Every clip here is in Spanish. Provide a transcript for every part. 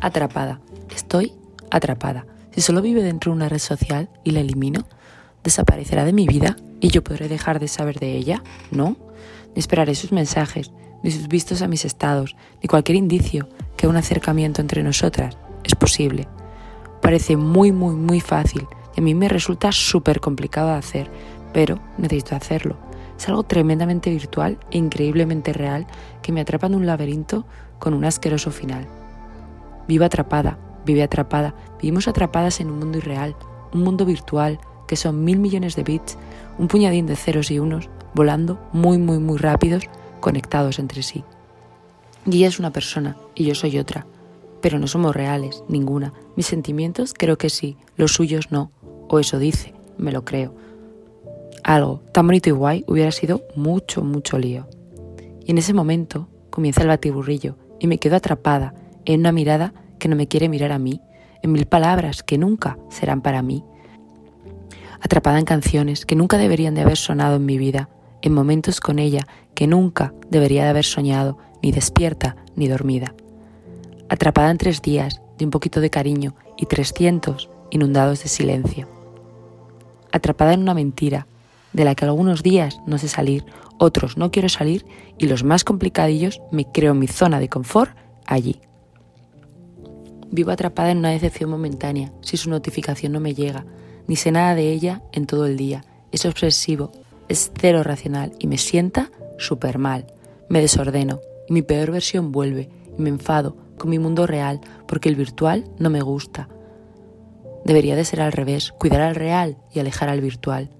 Atrapada. Estoy atrapada. Si solo vive dentro de una red social y la elimino, ¿desaparecerá de mi vida y yo podré dejar de saber de ella? No. Ni esperaré sus mensajes, ni sus vistos a mis estados, ni cualquier indicio que un acercamiento entre nosotras es posible. Parece muy, muy, muy fácil y a mí me resulta súper complicado de hacer, pero necesito hacerlo. Es algo tremendamente virtual e increíblemente real que me atrapa en un laberinto con un asqueroso final. Vivo atrapada, vive atrapada, vivimos atrapadas en un mundo irreal, un mundo virtual, que son mil millones de bits, un puñadín de ceros y unos, volando muy, muy, muy rápidos, conectados entre sí. Y ella es una persona y yo soy otra, pero no somos reales, ninguna. Mis sentimientos creo que sí, los suyos no, o eso dice, me lo creo. Algo tan bonito y guay hubiera sido mucho, mucho lío. Y en ese momento comienza el batiburrillo y me quedo atrapada en una mirada que no me quiere mirar a mí, en mil palabras que nunca serán para mí, atrapada en canciones que nunca deberían de haber sonado en mi vida, en momentos con ella que nunca debería de haber soñado, ni despierta ni dormida. Atrapada en tres días de un poquito de cariño y trescientos inundados de silencio. Atrapada en una mentira de la que algunos días no sé salir, otros no quiero salir y los más complicadillos me creo mi zona de confort allí. Vivo atrapada en una decepción momentánea si su notificación no me llega, ni sé nada de ella en todo el día. Es obsesivo, es cero racional y me sienta súper mal. Me desordeno y mi peor versión vuelve y me enfado con mi mundo real porque el virtual no me gusta. Debería de ser al revés, cuidar al real y alejar al virtual.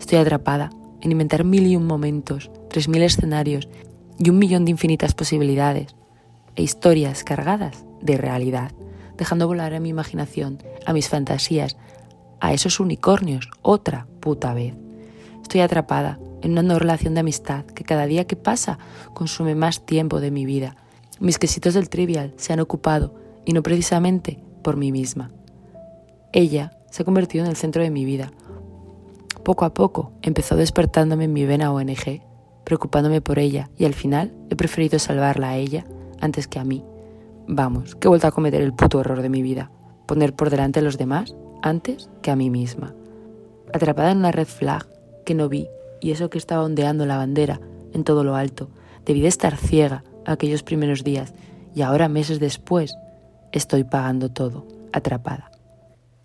Estoy atrapada en inventar mil y un momentos, tres mil escenarios y un millón de infinitas posibilidades e historias cargadas de realidad, dejando volar a mi imaginación, a mis fantasías, a esos unicornios otra puta vez. Estoy atrapada en una no relación de amistad que cada día que pasa consume más tiempo de mi vida. Mis quesitos del trivial se han ocupado y no precisamente por mí misma. Ella se ha convertido en el centro de mi vida. Poco a poco empezó despertándome en mi vena ONG, preocupándome por ella y al final he preferido salvarla a ella antes que a mí Vamos, que he vuelto a cometer el puto error de mi vida. Poner por delante a los demás antes que a mí misma. Atrapada en una red flag que no vi y eso que estaba ondeando la bandera en todo lo alto. Debí de estar ciega aquellos primeros días y ahora meses después estoy pagando todo, atrapada.